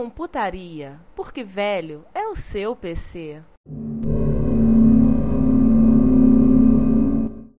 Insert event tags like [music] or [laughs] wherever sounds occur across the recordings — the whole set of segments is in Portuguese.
Retrocomputaria, porque velho é o seu PC.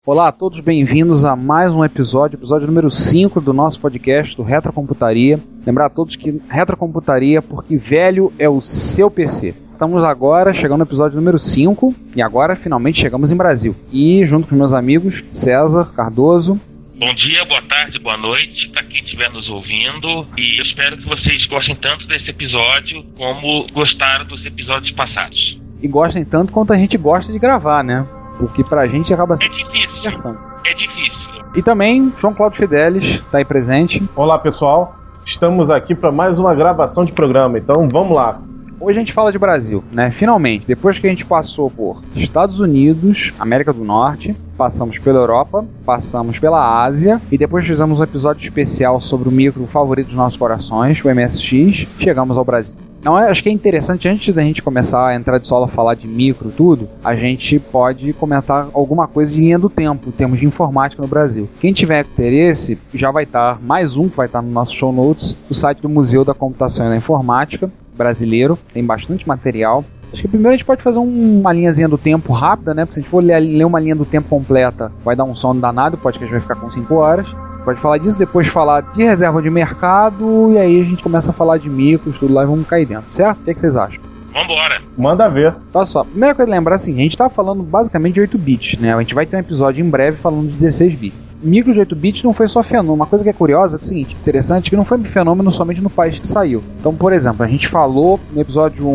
Olá a todos, bem-vindos a mais um episódio, episódio número 5 do nosso podcast do Retrocomputaria. Lembrar a todos que Retrocomputaria, porque velho é o seu PC. Estamos agora chegando no episódio número 5 e agora finalmente chegamos em Brasil. E junto com meus amigos César Cardoso, Bom dia, boa tarde, boa noite para quem estiver nos ouvindo e eu espero que vocês gostem tanto desse episódio como gostaram dos episódios passados. e gostem tanto quanto a gente gosta de gravar, né? Porque pra gente acaba É sendo difícil, diversão. é difícil. E também João Cláudio Fidelis está aí presente. Olá pessoal, estamos aqui para mais uma gravação de programa, então vamos lá. Hoje a gente fala de Brasil, né? Finalmente, depois que a gente passou por Estados Unidos, América do Norte, passamos pela Europa, passamos pela Ásia e depois fizemos um episódio especial sobre o micro favorito dos nossos corações, o MSX, chegamos ao Brasil. Não, eu acho que é interessante, antes da gente começar a entrar de solo a falar de micro tudo, a gente pode comentar alguma coisa de linha do tempo, em termos de informática no Brasil. Quem tiver interesse, já vai estar, mais um que vai estar no nosso show notes, o site do Museu da Computação e da Informática, brasileiro, tem bastante material. Acho que primeiro a gente pode fazer um- uma linhazinha do tempo rápida, né? Porque se a gente for ler, ler uma linha do tempo completa, vai dar um sono danado, o podcast vai ficar com 5 horas. Pode falar disso, depois falar de reserva de mercado, e aí a gente começa a falar de micros, tudo lá e vamos cair dentro, certo? O que, é que vocês acham? Vambora. Manda ver. Tá só, primeira coisa a lembrar assim, a gente tá falando basicamente de 8 bits, né? A gente vai ter um episódio em breve falando de 16 bits. Micro de 8 bits não foi só fenômeno. Uma coisa que é curiosa é o seguinte, interessante, que não foi fenômeno somente no país que saiu. Então, por exemplo, a gente falou no episódio 1,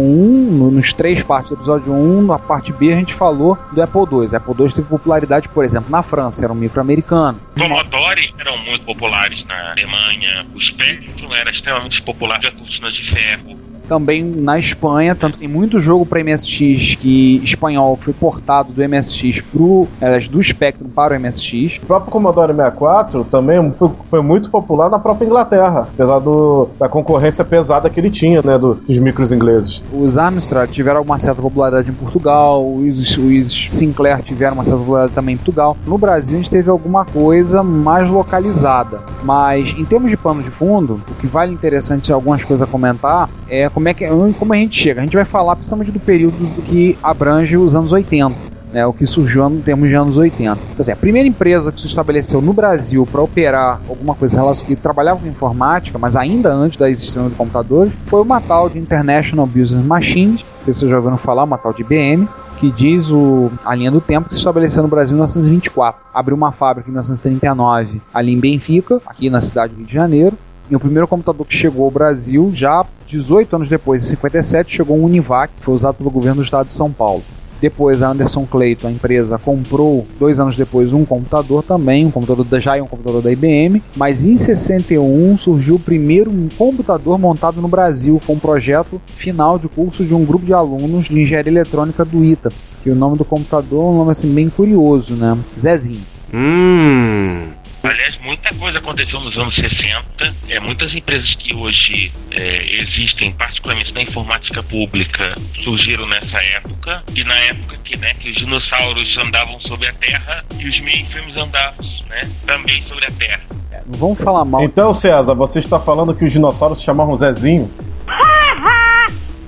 no- nos três partes do episódio 1, na parte B a gente falou do Apple II. O Apple II teve popularidade, por exemplo, na França, era um micro americano. Commodore eram muito populares na Alemanha, o Spectrum era extremamente popular, cortina de ferro. Também na Espanha, tanto tem muito jogo para MSX que espanhol foi portado do MSX pro, aliás, do Spectrum para o MSX. O próprio Commodore 64 também foi, foi muito popular na própria Inglaterra, apesar do, da concorrência pesada que ele tinha, né, do- dos micros ingleses. Os Amstrad tiveram uma certa popularidade em Portugal, os, os Sinclair tiveram uma certa popularidade também em Portugal. No Brasil a gente teve alguma coisa mais localizada, mas em termos de pano de fundo, o que vale interessante algumas coisas a comentar é como é que como a gente chega. A gente vai falar principalmente do período que abrange os anos 80. né, o que surgiu em termos de anos 80. Então, assim, a primeira empresa que se estabeleceu no Brasil para operar alguma coisa relacionada que trabalhava com informática, mas ainda antes da existência de computadores, foi uma tal de International Business Machines, não sei se vocês já ouviram falar, uma tal de IBM, que diz o, a linha do tempo que se estabeleceu no Brasil em 1924. Abriu uma fábrica em 1939 ali em Benfica, aqui na cidade do Rio de Janeiro, e o primeiro computador que chegou ao Brasil, já 18 anos depois, em 57, chegou um Univac, que foi usado pelo governo do estado de São Paulo. Depois a Anderson Clayton, a empresa, comprou, dois anos depois, um computador também, um computador da, já é um computador da IBM, mas em 61 surgiu o primeiro computador montado no Brasil, com um projeto final de curso de um grupo de alunos de engenharia eletrônica do ITA. Que o nome do computador é um nome assim bem curioso, né? Zezinho. Hum. Aliás, muita coisa aconteceu nos anos 60. É, muitas empresas que hoje é, existem, particularmente na informática pública, surgiram nessa época. E na época que, né, que os dinossauros andavam sobre a Terra e os mainframes andavam né, também sobre a Terra. Não vamos falar mal. Então, César, você está falando que os dinossauros se chamavam Zezinho? [laughs]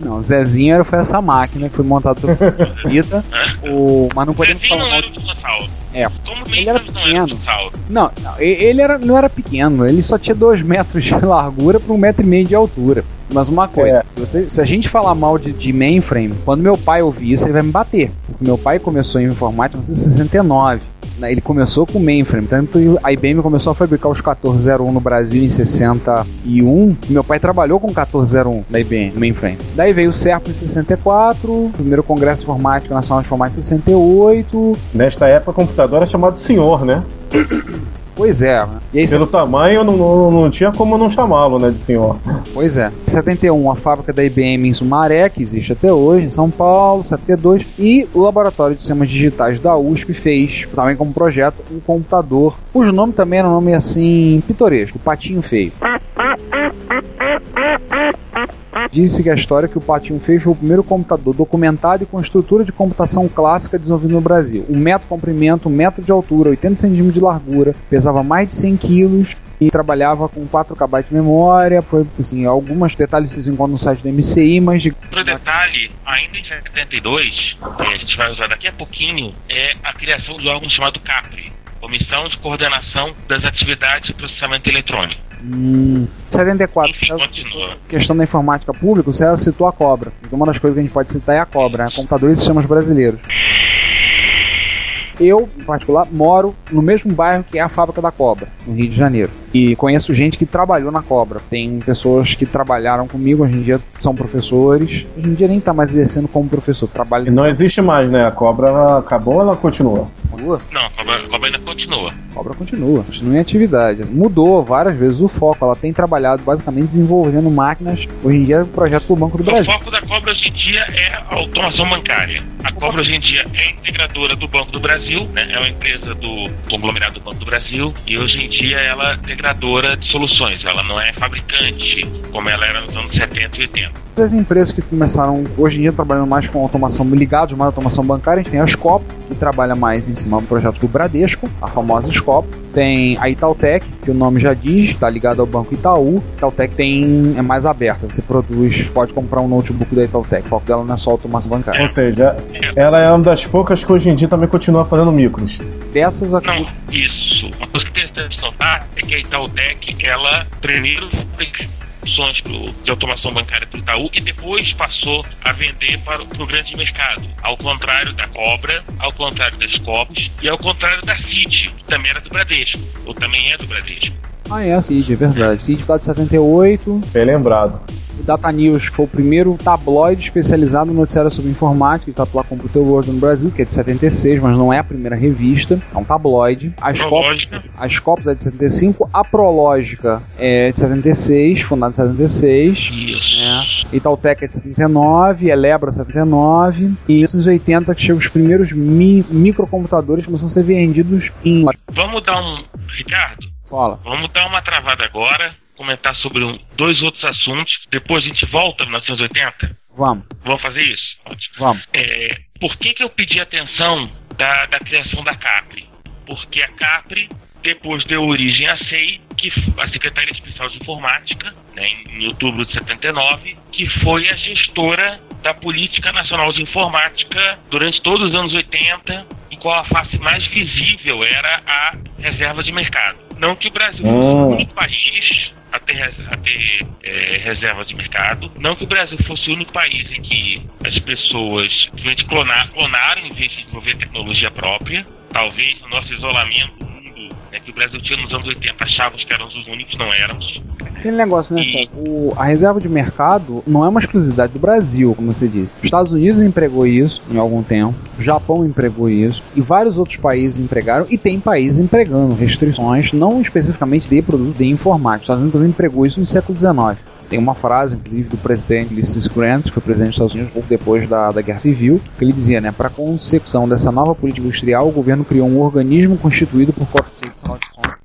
Não, Zezinho era, foi essa máquina que foi montada pelo [laughs] Ita. o, mas não podemos Zezinho falar não mal. era dinossauro. É, Como Ele era mainframes não era pequeno. dinossauro. Não, não, ele era, não era pequeno, ele só tinha 2 metros de [laughs] largura para um metro e meio de altura. Mas uma coisa, É. se, você, se a gente falar mal de, de mainframe, quando meu pai ouvir isso, ele vai me bater. Porque meu pai começou em informática em 1969. Né, ele começou com mainframe, tanto a IBM começou a fabricar os 1401 no Brasil em 61. Meu pai trabalhou com 1401 da IBM, mainframe. Daí veio o Serpo em 64, primeiro Congresso Informático Nacional de Informática em 68. Nesta época, o computador era chamado senhor, né? Pois é. E aí, Pelo tamanho, não, não, não tinha como não chamá-lo, né, de senhor. Pois é. Em 71, a fábrica da IBM em Sumaré, que existe até hoje, em São Paulo, 72, e o Laboratório de Sistemas Digitais da USP fez, também como projeto, um computador, cujo nome também era um nome assim, pitoresco, Patinho Feio. Disse que a história é que o Patinho Feio foi o primeiro computador documentado e com estrutura de computação clássica desenvolvido no Brasil. Um metro de comprimento, um metro de altura, 80 centímetros de largura, pesava mais de 100 quilos e trabalhava com 4 KB de memória. Foi, assim, alguns detalhes vocês encontram no site do MCI, mas de Outro detalhe, ainda em 72, que a gente vai usar daqui a pouquinho, é a criação de um órgão chamado CAPRI, Comissão de Coordenação das Atividades de Processamento Eletrônico. Hum, 74. Enfim, César continua. citou- questão da informática pública, o César citou a cobra. Uma das coisas que a gente pode citar é a cobra, né? computadores e sistemas brasileiros. Eu, em particular, moro no mesmo bairro que é a fábrica da Cobra, no Rio de Janeiro. E conheço gente que trabalhou na Cobra. Tem pessoas que trabalharam comigo, hoje em dia são professores. Hoje em dia nem tá mais exercendo como professor, E trabalha não existe mais, né? A cobra ela acabou ou ela continua? continua. Não, a cobra, a cobra ainda continua. A Cobra continua, continua em atividade. Mudou várias vezes o foco. Ela tem trabalhado basicamente desenvolvendo máquinas. Hoje em dia é o projeto do Banco do O Brasil. foco da Cobra hoje em dia é a automação bancária. A Cobra hoje em dia é integradora do Banco do Brasil, né? é uma empresa do conglomerado do Banco do Brasil e hoje em dia ela é integradora de soluções. Ela não é fabricante como ela era nos anos 70 e 80. As empresas que começaram hoje em dia trabalhando mais com automação ligados mais à automação bancária, a gente tem a Scop, que trabalha mais em cima do projeto do Bradesco, a famosa Scop. Tem a Itautec, que o nome já diz, está ligado ao Banco Itaú. Itautec tem é mais aberta, você produz, pode comprar um notebook da Itautec. O foco dela não é só automação bancária. Ou seja, ela é uma das poucas que hoje em dia também continua fazendo micros. Dessas aqui, Não, isso. Uma coisa que tem que notar é que a Itautec, ela primeiro fez soluções de automação bancária para o Itaú e depois passou a vender para, o grande mercado. Ao contrário da Cobra, ao contrário das Copos e ao contrário da City, que também era do Bradesco, ou também é do Bradesco. Ah, é a CID, é verdade. CID tá de 78. Bem lembrado. Data News, que foi o primeiro tabloide especializado no noticiário sobre informática, que tá pela Computer World no Brasil, que é de 76, mas não é a primeira revista. É um tabloide. A Scopus, Prológica. a Scopus é de 75. A Prológica é de 76, fundada em 76. Isso. É. Itautec é de 79, Elebra 79. E isso nos 80 que chegam os primeiros mi- microcomputadores que começam a ser vendidos em. Vamos dar um. Ricardo, Fala. vamos dar uma travada agora, comentar sobre um- dois outros assuntos. Depois a gente volta para 1980. Vamos, Vamos fazer isso? Ótimo. vamos. É, por que, que eu pedi atenção da, da criação da CAPRI? Porque a CAPRI depois deu origem à SEI, que a Secretaria Especial de Informática, né, em, em outubro de 79, que foi a gestora da Política Nacional de Informática durante todos os anos 80, em qual a face mais visível era a reserva de mercado. Não que o Brasil fosse o único país a ter, a ter é, reserva de mercado. Não que o Brasil fosse o único país em que as pessoas simplesmente clonar, clonaram em vez de desenvolver tecnologia própria. Talvez no nosso isolamento né, que o Brasil tinha nos anos 80, achávamos que éramos os únicos, não éramos. Aquele negócio, né, E-? O- a reserva de mercado não é uma exclusividade do Brasil, como você disse. Os Estados Unidos empregou isso em algum tempo, o Japão empregou isso, e vários outros países empregaram, e tem países empregando restrições, não especificamente de produtos de informática. Os Estados Unidos empregou isso no século XIX. Tem uma frase, inclusive, do presidente Ulysses Grant, que foi presidente dos Estados Unidos pouco depois da, da Guerra Civil, que ele dizia, né, para consecução dessa nova política industrial, o governo criou um organismo constituído por corpos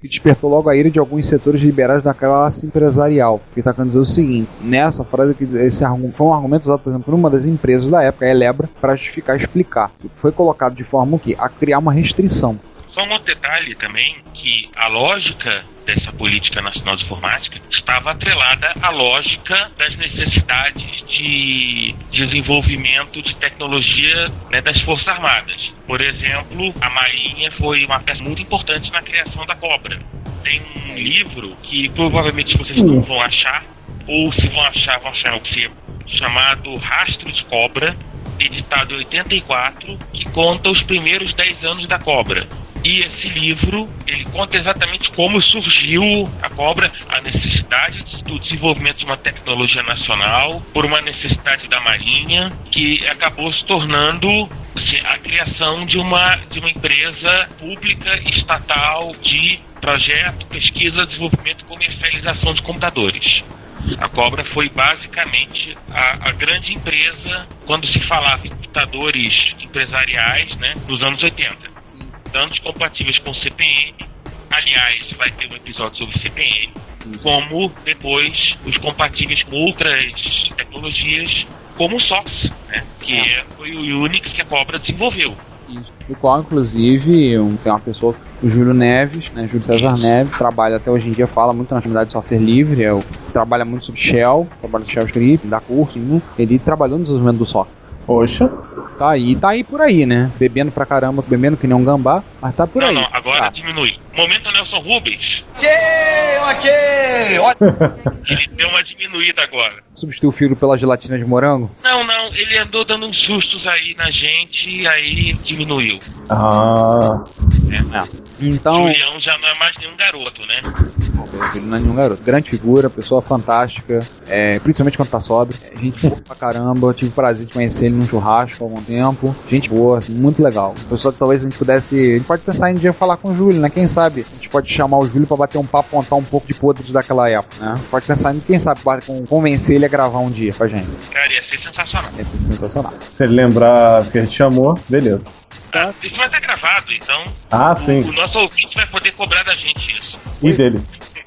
que despertou logo a ira de alguns setores liberais da classe empresarial. Que está querendo dizer o seguinte: nessa frase, que esse argu- foi um argumento usado, por exemplo, por uma das empresas da época, a Elebra, para justificar, explicar. Foi colocado de forma o quê? A criar uma restrição. Só um outro detalhe também, que a lógica dessa política nacional de informática estava atrelada à lógica das necessidades de desenvolvimento de tecnologia né, das Forças Armadas. Por exemplo, a Marinha foi uma peça muito importante na criação da Cobra. Tem um livro que provavelmente vocês não vão achar, ou se vão achar, vão achar o sebo, chamado Rastro de Cobra, editado em 84, que conta os primeiros 10 anos da Cobra. E esse livro, ele conta exatamente como surgiu a cobra, a necessidade do desenvolvimento de uma tecnologia nacional, por uma necessidade da Marinha, que acabou se tornando assim, a criação de uma, de uma empresa pública estatal de projeto, pesquisa, desenvolvimento e comercialização de computadores. A Cobra foi basicamente a, a, grande empresa quando se falava em computadores empresariais né, nos anos 80. Tanto compatíveis com CPM, aliás, vai ter um episódio sobre CPM, como depois os compatíveis com outras tecnologias, como o SOX, né, que é. foi o Unix que a Cobra desenvolveu. Do qual, inclusive, um, tem uma pessoa, o Júlio Neves, né, Júlio César Neves, trabalha até hoje em dia, fala muito na comunidade de software livre, é, trabalha muito sobre Shell, trabalha sobre Shell Script, dá curso, né, ele trabalhou no desenvolvimento do software. Poxa. Tá aí, tá aí por aí, né? Bebendo pra caramba, bebendo que nem um gambá, mas tá por não, aí. Não, agora tá. diminui. Momento Nelson Rubens. Ok, ok. Ele deu uma diminuída agora. Substituiu o fio pela gelatina de morango? Não, não, ele andou dando uns sustos aí na gente e aí diminuiu. Ah. É. Então. Julião já não é mais nenhum garoto, né? Ele não é nenhum garoto. Grande figura, pessoa fantástica, é, principalmente quando tá sóbrio. É, gente boa pra caramba. Tive o prazer de conhecer ele num churrasco há algum tempo. Gente boa, assim, muito legal. Pessoa que talvez a gente pudesse. A gente pode pensar em um dia falar com o Júlio, né? Quem sabe a gente pode chamar o Júlio pra bater um papo, contar um pouco de podres daquela época, né? Pode pensar em quem sabe convencer ele a gravar um dia com a gente. Cara, ia ser sensacional. Ia ser sensacional. Se ele lembrar que a gente chamou, beleza. Ah, isso vai ser gravado, então. Ah, sim. O nosso ouvinte vai poder cobrar da gente isso. E dele.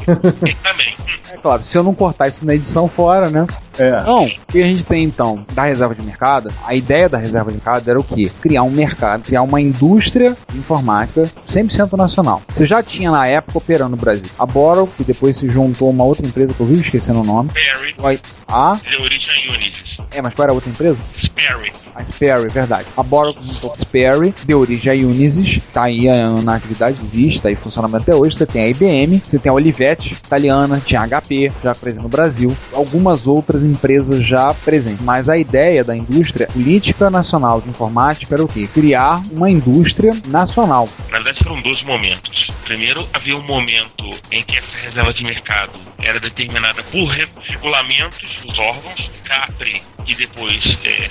[laughs] Também. É claro, se eu não cortar isso na edição fora, né? É. Então, o que a gente tem então da reserva de mercado? A ideia da reserva de mercado era o quê? Criar um mercado, criar uma indústria informática 100% nacional. Você já tinha na época operando no Brasil. A Borrow, que depois se juntou a uma outra empresa que eu vivo esquecendo o nome. Perry, A, de origem Unisys. é, mas qual era a outra empresa? Sperry. A Sperry, verdade. A Borrow juntou a Sperry, deu origem a Unisys, tá aí ah, na atividade, existe, tá aí funcionamento até hoje. Você tem a IBM, você tem a Olivetti, italiana, tinha a HP, já presente no Brasil, algumas outras empresas já presentes. Mas a ideia da indústria política nacional de informática era o quê? Criar uma indústria nacional. Na verdade, foram dois momentos. Primeiro, havia um momento em que essa reserva de mercado era determinada por re- regulamentos dos órgãos, CAPRE e depois eh,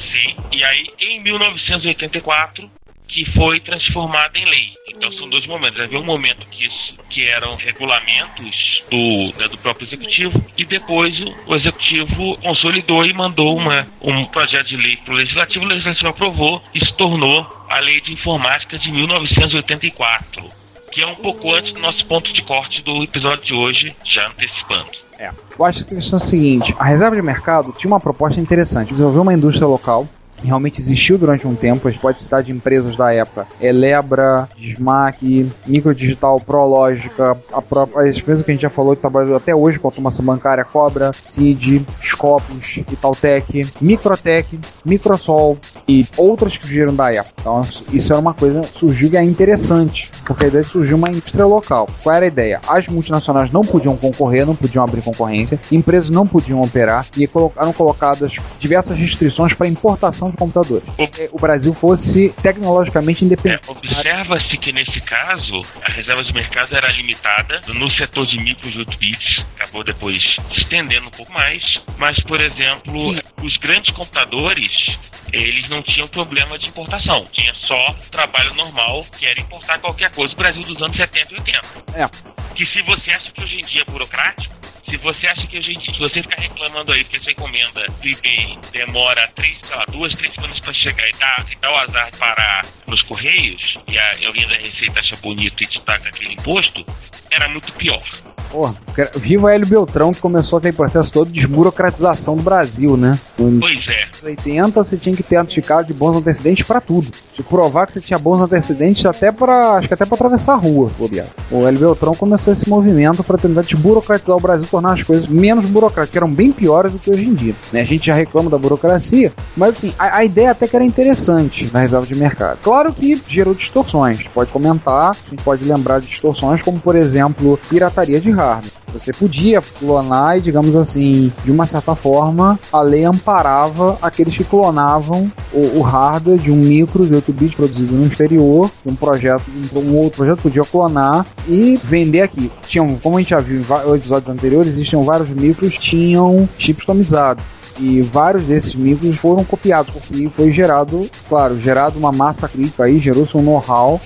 E aí, em 1984, que foi transformada em lei. Então, são dois momentos. Havia um momento que, isso, que eram regulamentos do, né, do próprio executivo e depois o, o executivo consolidou e mandou uma, um projeto de lei para o legislativo. O legislativo aprovou e se tornou a Lei de Informática de 1984 que é um pouco antes do nosso ponto de corte do episódio de hoje, já antecipando. É. Eu acho que a questão é a seguinte: a reserva de mercado tinha uma proposta interessante, desenvolver uma indústria local. Realmente existiu durante um tempo, a gente pode citar de empresas da época: Elebra, Smack, Microdigital, Prológica, a própria, as empresas que a gente já falou que trabalham até hoje com automação bancária: Cobra, Cid, Scopus, Itautec, Microtec, Microsol e outras que surgiram da época. Então, isso era uma coisa surgiu e é interessante, porque a surgir uma indústria local. Qual era a ideia? As multinacionais não podiam concorrer, não podiam abrir concorrência, empresas não podiam operar e eram colocadas diversas restrições para importação de computadores. Porque o Brasil fosse tecnologicamente É, independente. Observa-se que nesse caso a reserva de mercado era limitada no setor de micro e 8 bits, acabou depois se estendendo um pouco mais, mas por exemplo, os grandes computadores eles não tinham problema de importação, tinha só trabalho normal que era importar qualquer coisa do Brasil dos anos 70 e 80. É. Que se você acha que hoje em dia é burocrático, se você acha que em dia, se você ficar reclamando aí que sua encomenda do eBay demora três, sei lá, duas, três semanas para chegar e dá, e dá o azar de parar nos correios, e a, alguém da Receita acha bonito e te taca aquele imposto, era muito pior. Porra, viva Hélio Beltrão que começou aquele processo todo de desburocratização do Brasil, né? Nos Pois é, anos 80 você tinha que ter certificado de bons antecedentes pra tudo. De provar que você tinha bons antecedentes até para acho que até para atravessar a rua, bobear. O Hélio Beltrão começou esse movimento para tentar desburocratizar o Brasil, tornar as coisas menos burocráticas, que eram bem piores do que hoje em dia. Né? A gente já reclama da burocracia, mas assim, a, a ideia até que era interessante da reserva de mercado. Claro que gerou distorções. Pode comentar, a gente pode lembrar de distorções como, por exemplo, pirataria de hardware. Você podia clonar e, digamos assim, de uma certa forma, a lei amparava aqueles que clonavam o, o hardware de um micro de 8 bits produzido no exterior, um projeto, um, um outro projeto podia clonar e vender aqui. Tinham, como a gente já viu em episódios anteriores, existiam vários micros, tinham chips customizados. E vários desses micros foram copiados, porque foi gerado, claro, gerado uma massa crítica aí, gerou-se um know-how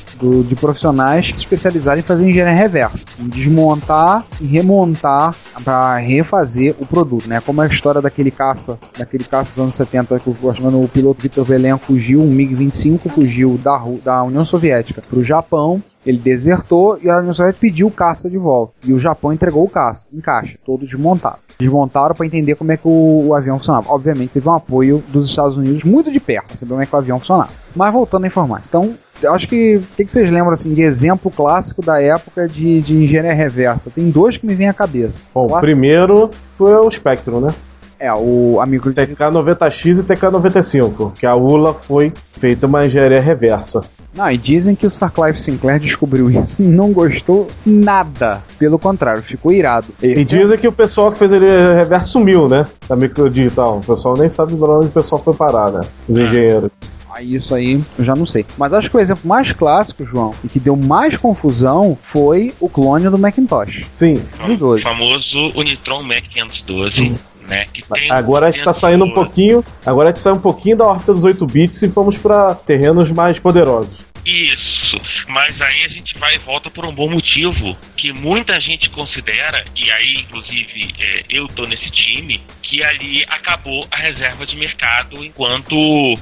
de profissionais especializaram em fazer engenharia reversa, em desmontar e remontar para refazer o produto, né? Como a história daquele caça, daquele caça dos anos 70, que o, o piloto Victor Velen fugiu, um MiG-25 fugiu da, da União Soviética para o Japão, ele desertou e a União Soviética pediu o caça de volta. E o Japão entregou o caça em caixa, todo desmontado. Desmontaram para entender como é que o, o avião funcionava. Obviamente teve um apoio dos Estados Unidos muito de perto para saber como é que o avião funcionava. Mas voltando a informar. Então, eu acho que o que, que vocês lembram assim de exemplo clássico da época de, de engenharia reversa? Tem dois que me vêm à cabeça. Bom, o primeiro foi o Spectrum, né? É o amigo de TK90X e TK95, que a ULA foi feita uma engenharia reversa. Não, e dizem que o Sir Clive Sinclair descobriu isso e não gostou nada. Pelo contrário, ficou irado. E Esse é- dizem que o pessoal que fez ele reverso sumiu, né? Da microdigital. O pessoal nem sabe pra onde o pessoal foi parar, né? Os engenheiros. Ah, isso aí eu já não sei. Mas acho que o exemplo mais clássico, João, e que deu mais confusão foi o clone do Macintosh. Sim. O 12. famoso Unitron Mac 512, né? Que tem Agora a gente tá saindo um 512. pouquinho. Agora a gente sai um pouquinho da órbita dos 8 bits e fomos pra terrenos mais poderosos. Isso, mas aí a gente vai e volta por um bom motivo que muita gente considera, e aí inclusive é, eu tô nesse time, que ali acabou a reserva de mercado enquanto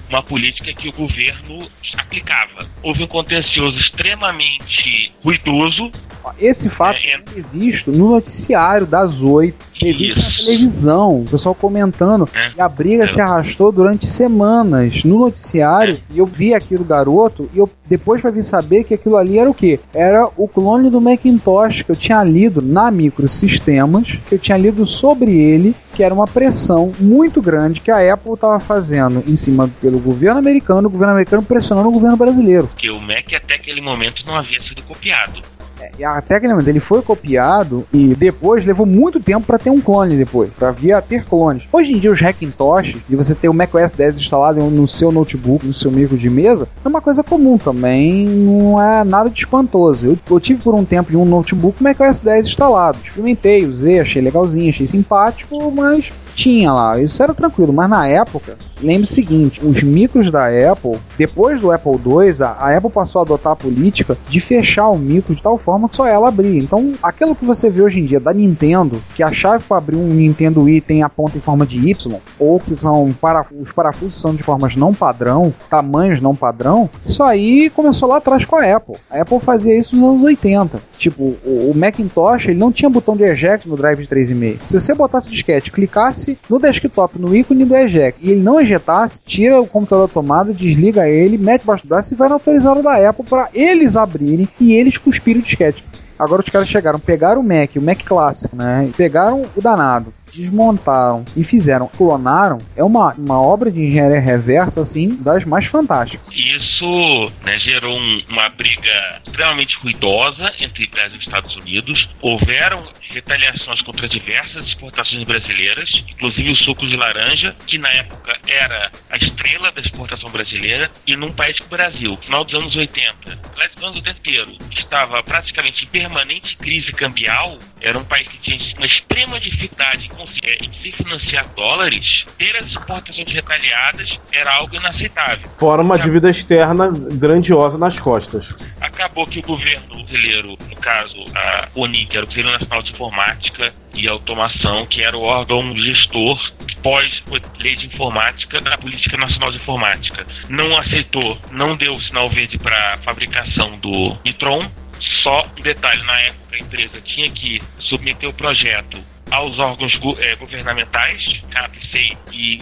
uma política que o governo aplicava. Houve um contencioso extremamente ruidoso, Esse fato É, é. é visto no noticiário das 8, revisto na Isso. televisão, o pessoal comentando. É. E a briga É. se arrastou durante semanas no noticiário. E eu vi aquilo garoto e eu depois pra vir saber que aquilo ali era o quê? Era o clone do Macintosh que eu tinha lido na Microsistemas, que eu tinha lido sobre ele, que era uma pressão muito grande que a Apple estava fazendo em cima pelo governo americano, o governo americano pressionando o governo brasileiro. que o Mac até aquele momento não havia sido copiado. E até aquele ele foi copiado e depois levou muito tempo para ter um clone depois, para vir a ter clones. Hoje em dia os Hackintosh e você ter o macOS 10 instalado no seu notebook, no seu micro de mesa, é uma coisa comum também, não é nada de espantoso. Eu, eu tive por um tempo em um notebook macOS 10 instalado, experimentei, usei, achei legalzinho, achei simpático, mas tinha lá, isso era tranquilo, mas na época, lembre o seguinte, os micros da Apple, depois do Apple II, a, a Apple passou a adotar a política de fechar o micro de tal forma que só ela abria. Então, aquilo que você vê hoje em dia da Nintendo, que a chave para abrir um Nintendo Wii tem a ponta em forma de Y, ou que são para, os parafusos são de formas não padrão, tamanhos não padrão, isso aí começou lá atrás com a Apple. A Apple fazia isso nos anos 80. Tipo, o, o Macintosh, ele não tinha botão de eject no drive de 3,5. Se você botasse o disquete, clicasse no desktop, no ícone do eject, e ele não ejetasse, tira o computador da tomada, desliga ele, mete baixo do braço e vai na autorizada da Apple para eles abrirem e eles cuspirem o disquete. Agora os caras chegaram, pegaram o Mac, o Mac clássico, né? Pegaram o danado, desmontaram e fizeram, clonaram. É uma, uma obra de engenharia reversa, assim, das mais fantásticas. Isso né, gerou um- uma briga extremamente ruidosa entre Brasil e Estados Unidos. Houveram retaliações contra diversas exportações brasileiras, inclusive o suco de laranja, que na época era a estrela da exportação brasileira, e num país como o Brasil, no final dos anos 80, aliás, dos anos 80 inteiro, estava praticamente em permanente crise cambial, era um país que tinha uma extrema dificuldade em, em se financiar dólares, ter as exportações retaliadas era algo inaceitável. Fora uma dívida externa grandiosa nas costas. Acabou que o governo brasileiro, no caso a ONI, que era o Conselho Nacional de Informática e Automação, que era o órgão gestor pós-lei de informática da Política Nacional de Informática, não aceitou, não deu sinal verde para a fabricação do Nitron. Só um detalhe, na época a empresa tinha que submeter o projeto aos órgãos gu- eh, governamentais, CAPCEI e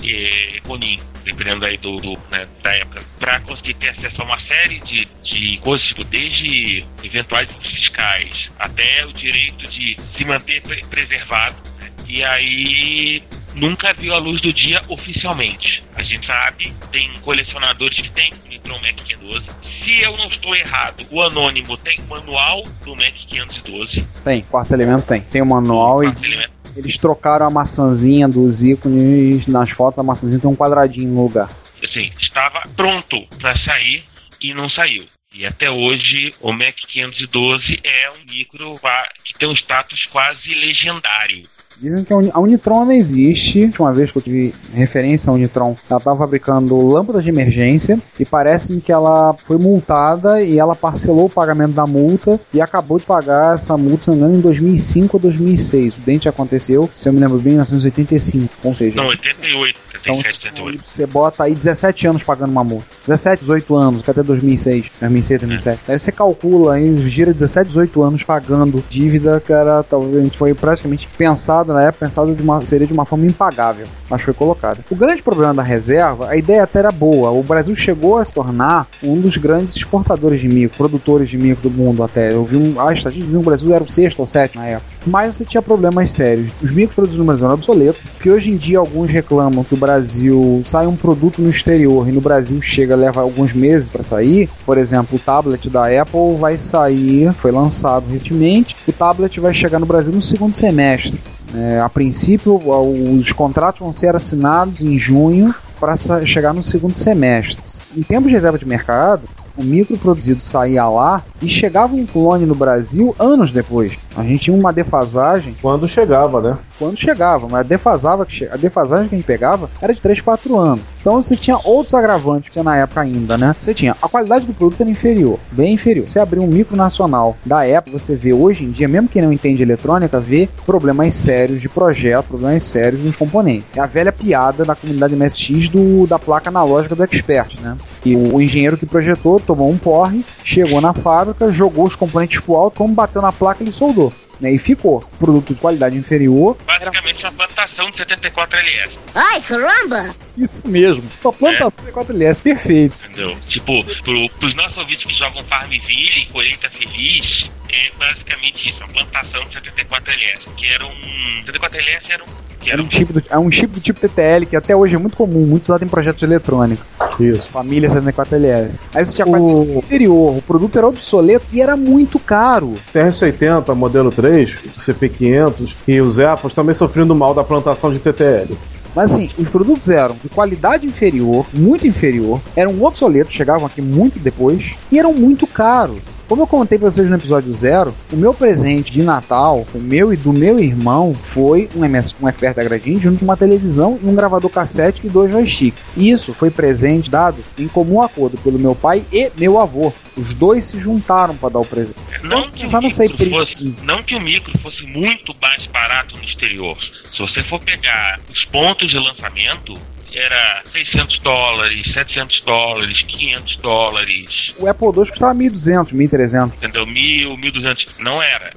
eh, CONIM, dependendo aí do, do, né, da época, para conseguir ter acesso a uma série de, de coisas, tipo, desde eventuais fiscais até o direito de se manter pre- preservado. né? E aí nunca viu a luz do dia oficialmente. A gente sabe, tem colecionadores que tem Nitron Mac 512. Se eu não estou errado, o Anônimo tem o manual do Mac 512. Tem, quarto elemento tem. Tem o manual e Quarto elemento. Eles trocaram a maçãzinha dos ícones nas fotos, a maçãzinha tem um quadradinho no lugar. Assim, estava pronto para sair e não saiu. E até hoje o Mac 512 é um micro qua- que tem um status quase legendário. Dizem que a Uni- a Unitron ainda existe. A última vez que eu tive referência à Unitron, ela estava fabricando lâmpadas de emergência e parece-me que ela foi multada e ela parcelou o pagamento da multa e acabou de pagar essa multa, se não me engano, em 2005 ou 2006. O dente aconteceu, se eu me lembro bem, em 1985. Ou seja, Não, 88, então 77, 88. você bota aí 17 anos pagando uma multa. 17, 18 anos, até 2006, 2006, 2007. Aí você calcula aí, gira 17, 18 anos pagando dívida que era, talvez, foi praticamente pensado na época, pensado de uma, seria de uma forma impagável, mas foi colocada. O grande problema da reserva, a ideia até era boa. O Brasil chegou a se tornar um dos grandes exportadores de micro, produtores de micro do mundo até. Eu vi um, a estatística dizia que o Brasil era o sexto ou sétimo na época. Mas você tinha problemas sérios. Os micros no Brasil eram obsoletos, que hoje em dia alguns reclamam que o Brasil sai um produto no exterior e no Brasil chega, leva alguns meses para sair. Por exemplo, o tablet da Apple vai sair, foi lançado recentemente, o tablet vai chegar no Brasil no segundo semestre. É, a princípio, os contratos vão ser assinados em junho para chegar no segundo semestre. Em tempos de reserva de mercado, o micro produzido saía lá e chegava um clone no Brasil anos depois. A gente tinha uma defasagem Quando chegava, né? quando chegava, mas a, defasava, a defasagem que a gente pegava era de 3, 4 anos. Então você tinha outros agravantes que tinha na época ainda, né? Você tinha a qualidade do produto era inferior, bem inferior. Você abrir um micro nacional da época, você vê hoje em dia, mesmo quem não entende eletrônica, vê problemas sérios de projeto, problemas sérios nos componentes. É a velha piada da comunidade MSX do, da placa analógica do Expert, né? E o, o engenheiro que projetou tomou um porre, chegou na fábrica, jogou os componentes pro alto, como bateu na placa, ele soldou. Né, e ficou. Produto de qualidade inferior, Basicamente uma plantação de 74 LS, Ai, caramba! Isso mesmo. Sua plantação é 4LS, perfeito. entendeu? Tipo, pro, pros nossos ouvintes que jogam Farmville, Colheita Feliz, é basicamente isso, a plantação de 74 LS, que era um... 74 LS era um... Era era um chip do, é um chip do tipo TTL que até hoje é muito comum, muito usado em projetos eletrônicos. Isso. Família 74LS. Aí você tinha qualidade inferior, o produto era obsoleto e era muito caro. TRS-80, modelo 3, CP500 e os Apples também sofrendo mal da plantação de TTL. Mas assim, os produtos eram de qualidade inferior, muito inferior, eram obsoletos, chegavam aqui muito depois e eram muito caros. Como eu contei pra vocês no episódio zero, o meu presente de Natal, o meu e do meu irmão, foi um, MS, um FPR da Gradiente junto com uma televisão e um gravador cassete e dois joysticks. Isso foi presente dado em comum acordo pelo meu pai e meu avô. Os dois se juntaram para dar o presente. Não que, o não sei fosse, não que o micro fosse muito mais barato no exterior. Se você for pegar os pontos de lançamento, era 600 dólares, 700 dólares, 500 dólares, O Apple II custava 1.200, 1.300. entendeu? 1000, 1200. Não era.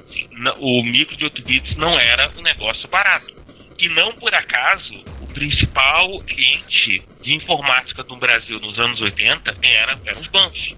O micro de 8 bits não era um negócio barato. E não por acaso, o principal cliente de informática do Brasil nos anos 80 era, eram os bancos.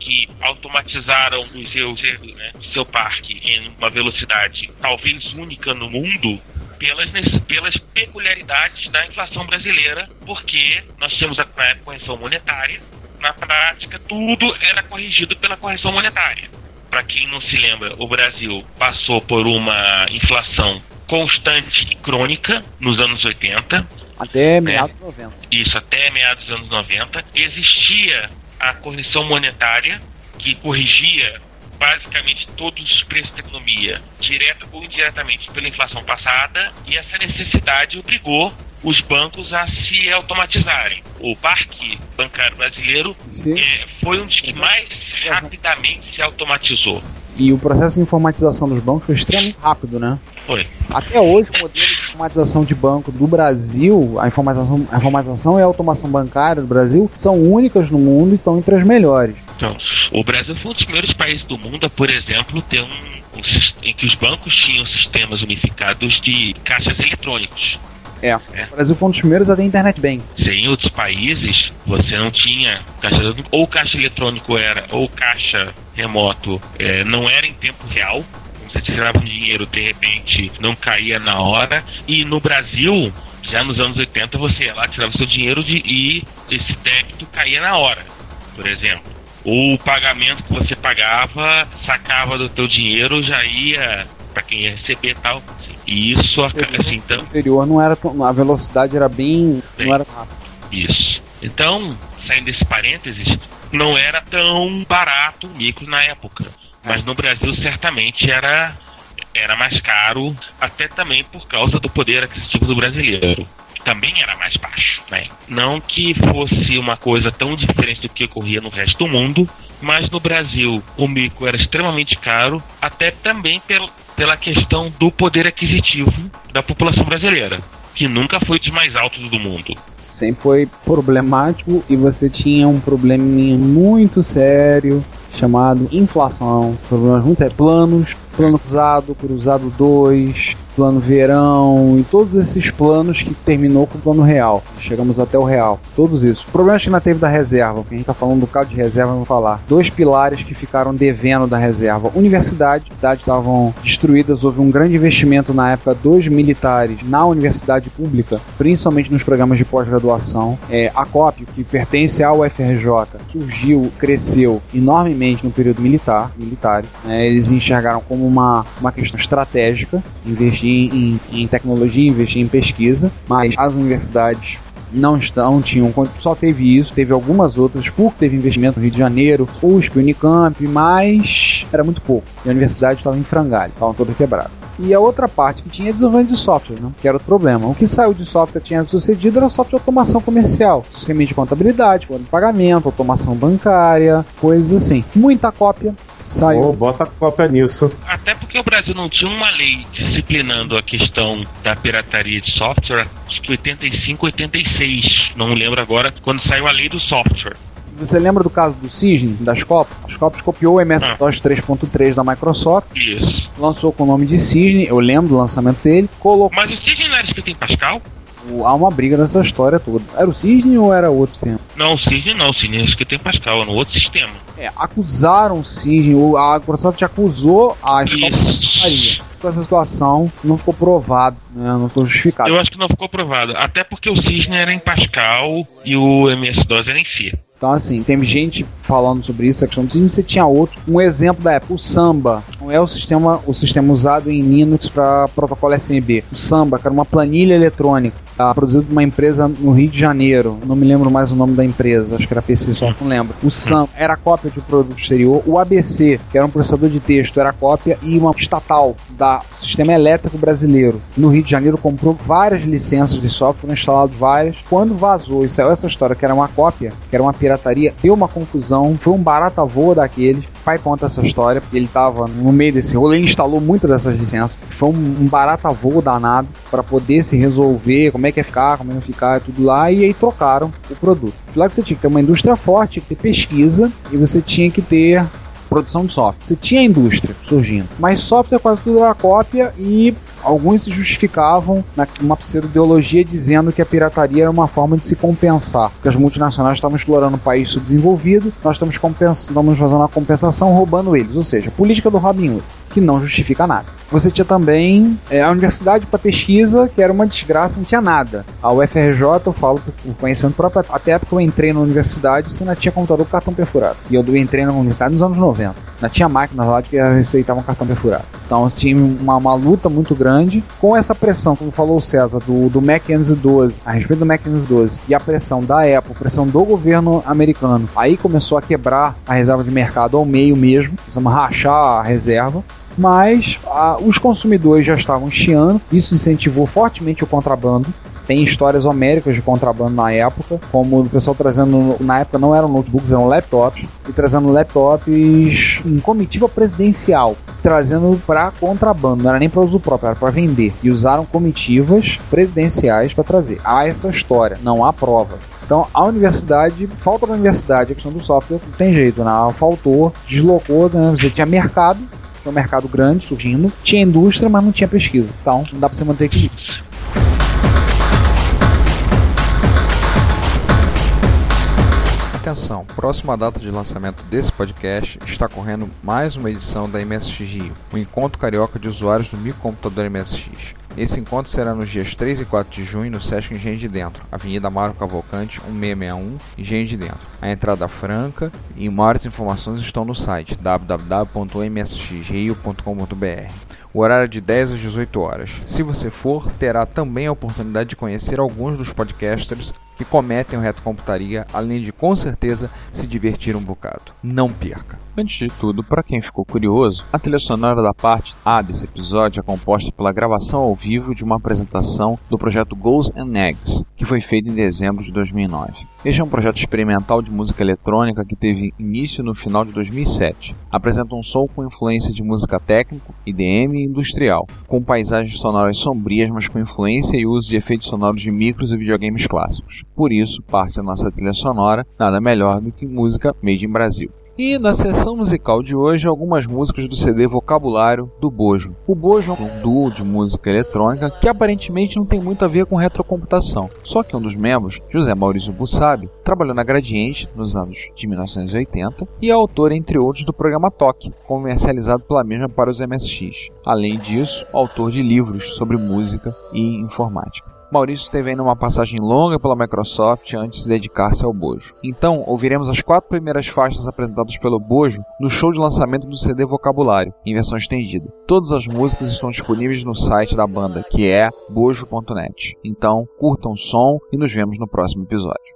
Que automatizaram o seu, né, o seu parque em uma velocidade talvez única no mundo pelas, pelas peculiaridades da inflação brasileira, porque nós tínhamos a, na época correção monetária, na prática tudo era corrigido pela correção monetária. Para quem não se lembra, o Brasil passou por uma inflação constante e crônica nos anos 80, Até meados de 90. isso até meados dos anos 90, existia a correção monetária que corrigia basicamente todos os preços da economia, direta ou indiretamente pela inflação passada, e essa necessidade obrigou os bancos a se automatizarem. O parque bancário brasileiro eh, foi um dos que mais rapidamente se automatizou. E o processo de informatização dos bancos foi extremamente rápido, né? Foi. Até hoje, o modelo de informatização de banco do Brasil, a informatização, a informatização e a automação bancária do Brasil são únicas no mundo e estão entre as melhores. Então, o Brasil foi um dos primeiros países do mundo a, por exemplo, ter um, um em que os bancos tinham sistemas unificados de caixas eletrônicos. É. O Brasil foi um dos primeiros a ter internet bem. Se em outros países você não tinha caixa ou caixa eletrônico era, ou caixa remoto é, não era em tempo real. Você tirava um dinheiro, de repente, não caía na hora. E no Brasil, Já nos anos 80 você ia lá, tirava seu dinheiro de, e esse débito caía na hora, por exemplo. Ou o pagamento que você pagava, sacava do teu dinheiro, já ia para quem ia receber e tal. E isso, assim, então, anterior não era a velocidade era bem, Bem. não era rápida. Isso. Então, saindo desse parênteses, não era tão barato o micro na época. Mas no Brasil certamente era, era mais caro, até também por causa do poder aquisitivo do brasileiro. Também era mais baixo, né? Não que fosse uma coisa tão diferente do que ocorria no resto do mundo, mas no Brasil o micro era extremamente caro, até também pel, pela questão do poder aquisitivo da população brasileira, que nunca foi dos mais altos do mundo. Sempre foi problemático e você tinha um probleminha muito sério chamado inflação. Problemas muito sérios. Planos, plano cruzado, cruzado 2, plano verão e todos esses planos que terminou com o plano real. Chegamos até o real. Todos isso. O problema que ainda teve da reserva, porque a gente tá falando do caso de reserva, vamos falar. Dois pilares que ficaram devendo da reserva. Universidade, cidades estavam destruídas, houve um grande investimento na época dos militares na universidade pública, principalmente nos programas de pós-graduação. É, a COP, que pertence ao FRJ, surgiu, cresceu enormemente no período militar, militar. né? eles enxergaram como uma, uma questão estratégica, investir em, em tecnologia, investir em pesquisa, mas as universidades não estão, tinham, só teve isso, teve algumas outras, PUC teve investimento no Rio de Janeiro, USP, Unicamp, mas era muito pouco. E a universidade estava em frangalho, estavam toda quebrada. E a outra parte que tinha é desenvolvimento de software, né? que era outro problema. O que saiu de software tinha sucedido era o software de automação comercial, sistema de contabilidade, plano de pagamento, automação bancária, coisas assim. Muita cópia saiu. Ô, bota a cópia nisso. Até porque o Brasil não tinha uma lei disciplinando a questão da pirataria de software, acho que 85, 86, não lembro agora, quando saiu a lei do software. Você lembra do caso do Cisne, das Copas? As Copas copiou o MS-DOS 3.3 da Microsoft, Isso. lançou com o nome de Cisne, eu lembro do lançamento dele, colocou. Mas o Cisne não era escrito em Pascal? Há uma briga nessa história toda. Era o Cisne ou era outro tempo? Não, o Cisne não, o Cisne era escrito em Pascal, é no outro sistema. É, acusaram o Cisne, a Microsoft acusou a. Com essa situação, não ficou provado, né, não ficou justificado. Eu acho que não ficou provado, até porque o Cisne era em Pascal e o MS-DOS era em C. Então, assim, tem gente falando sobre isso, a questão do Cisne, você tinha outro. Um exemplo da época, o Samba. Não é o sistema, o sistema usado em Linux para protocolo SMB. O Samba, que era uma planilha eletrônica, tá, produzido por uma empresa no Rio de Janeiro. Não me lembro mais o nome da empresa, acho que era PC, só não lembro. O Samba era cópia de um produto exterior. O ABC, que era um processador de texto, era cópia e uma estatal da Sistema Elétrico Brasileiro. No Rio de Janeiro comprou várias licenças de software, foram instaladas várias. Quando vazou e saiu essa história que era uma cópia, que era uma pirataria, deu uma confusão, foi um barata voa daqueles. Pai conta essa história, porque ele estava no meio desse rolo, ele instalou muitas dessas licenças. Foi um, um barata voa danado para poder se resolver, como é que ia ficar, como é ia ficar, tudo lá, e aí trocaram o produto. Lá que você tinha que ter uma indústria forte, que ter pesquisa, e você tinha que ter produção de software. Você tinha a indústria surgindo, mas software quase tudo era cópia e alguns se justificavam numa pseudo-ideologia dizendo que a pirataria era uma forma de se compensar, porque as multinacionais estavam explorando um país subdesenvolvido, nós estamos, estamos fazendo uma compensação roubando eles, ou seja, política do Robin Hood, que não justifica nada. Você tinha também é, a universidade para pesquisa, que era uma desgraça, não tinha nada. A UFRJ, eu falo conhecimento próprio, até a época eu entrei na universidade, você ainda tinha computador com cartão perfurado. E eu entrei na universidade nos anos 90. Ainda tinha máquinas lá que aceitavam cartão perfurado. Então tinha uma, uma luta muito grande com essa pressão, como falou o César, do, do Mac 512, a respeito do Mac 512, e a pressão da Apple, pressão do governo americano. Aí começou a quebrar a reserva de mercado ao meio mesmo, precisamos rachar a reserva mas ah, os consumidores já estavam chiando, isso incentivou fortemente o contrabando. Tem histórias homéricas de contrabando na época, como o pessoal trazendo, na época não eram notebooks, eram laptops, e trazendo laptops em comitiva presidencial, trazendo para contrabando, não era nem para uso próprio, era para vender. E usaram comitivas presidenciais para trazer. Há essa história, não há prova. Então a universidade, falta da universidade, a questão do software, não tem jeito, né? Faltou, deslocou, né? Você tinha mercado, um mercado grande surgindo, tinha indústria, mas não tinha pesquisa. Então não dá para você manter equilíbrio. Atenção, próxima data de lançamento desse podcast está correndo mais uma edição da MSX Rio, o Encontro Carioca de Usuários do Microcomputador MSX. Esse encontro será nos dias 3 e 4 de junho no Sesc Engenho de Dentro, Avenida Mário Cavalcante, 1661, Engenho de Dentro. A entrada franca e maiores informações estão no site www.msxrio.com.br. O horário é de 10 às 18 horas. Se você for, terá também a oportunidade de conhecer alguns dos podcasters que cometem o retrocomputaria, além de com certeza se divertir um bocado. Não perca! Antes de tudo, para quem ficou curioso, a trilha sonora da parte A desse episódio é composta pela gravação ao vivo de uma apresentação do projeto Ghosts and Eggs, que foi feito em dezembro de 2009. Este é um projeto experimental de música eletrônica que teve início no final de 2007. Apresenta um som com influência de música técnico, IDM e industrial, com paisagens sonoras sombrias, mas com influência e uso de efeitos sonoros de micros e videogames clássicos. Por isso, parte da nossa trilha sonora nada melhor do que música made in Brasil. E na sessão musical de hoje, algumas músicas do CD Vocabulário do Bojo. O Bojo é um duo de música eletrônica que aparentemente não tem muito a ver com retrocomputação. Só que um dos membros, José Maurício Bussabi, trabalhou na Gradiente nos anos de 1980 e é autor, entre outros, do programa Toque, comercializado pela mesma para os MSX. Além disso, autor de livros sobre música e informática. Maurício esteve em uma passagem longa pela Microsoft antes de dedicar-se ao Bojo. Então, ouviremos as quatro primeiras faixas apresentadas pelo Bojo no show de lançamento do CD Vocabulário, em versão estendida. Todas as músicas estão disponíveis no site da banda, que é bojo.net. Então, curtam o som e nos vemos no próximo episódio.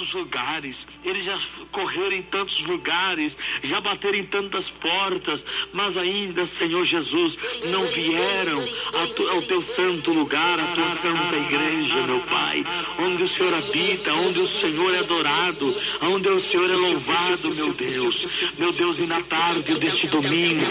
tantos lugares, ele já correu em tantos lugares, já bateram em tantas portas, mas ainda, Senhor Jesus, não vieram ao teu santo lugar, à tua santa igreja, meu Pai, onde o Senhor habita, onde o Senhor é adorado, onde o Senhor é louvado, meu Deus. Meu Deus, e na tarde deste domingo,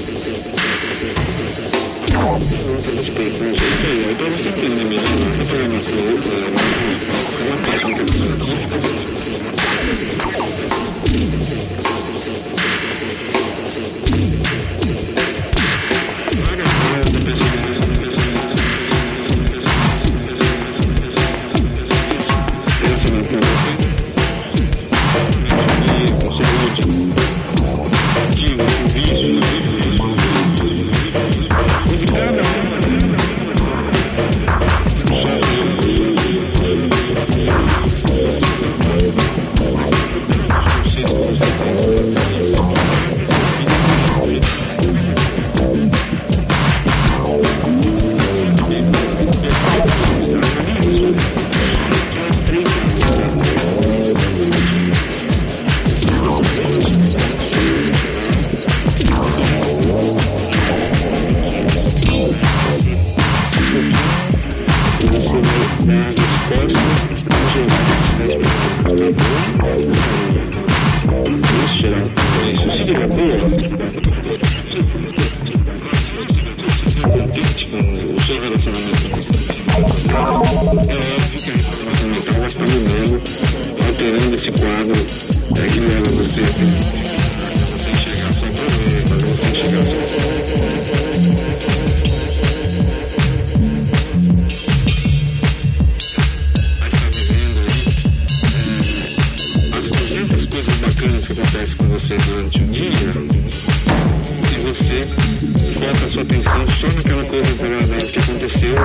muito respeito,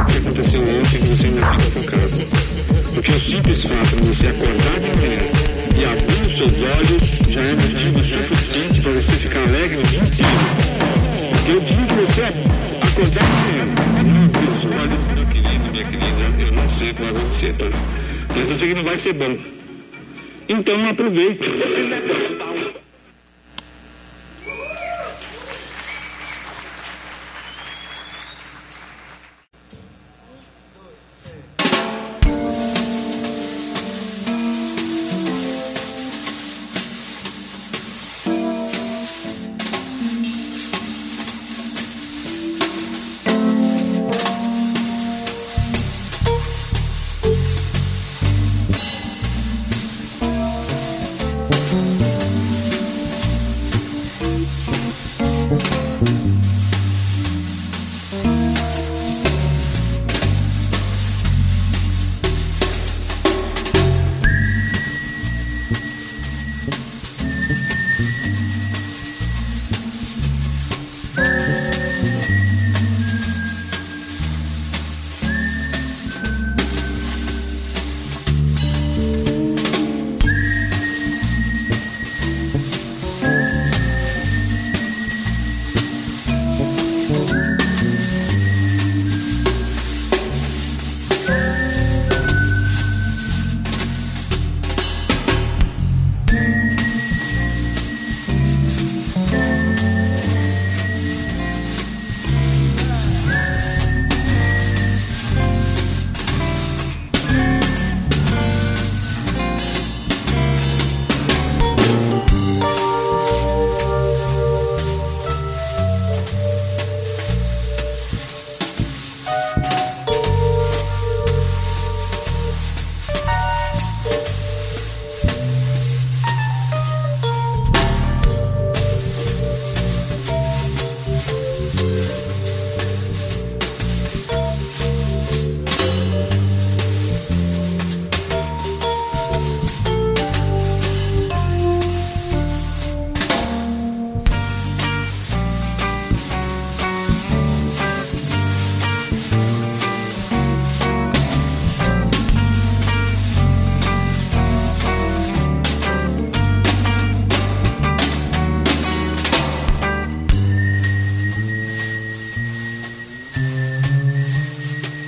aconteceu, que aconteceu ontem, que você ainda fica focado. Porque o simples fato de você acordar de manhã e abrir os seus olhos já é motivo suficiente para você ficar alegre o dia inteiro. Porque o dia que você acordar de manhã e não abrir os olhos, meu querido, minha querida, eu não sei o que vai acontecer, tá? Mas eu sei que não vai ser bom. Então aproveite.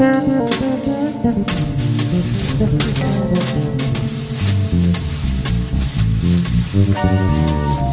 Thank you.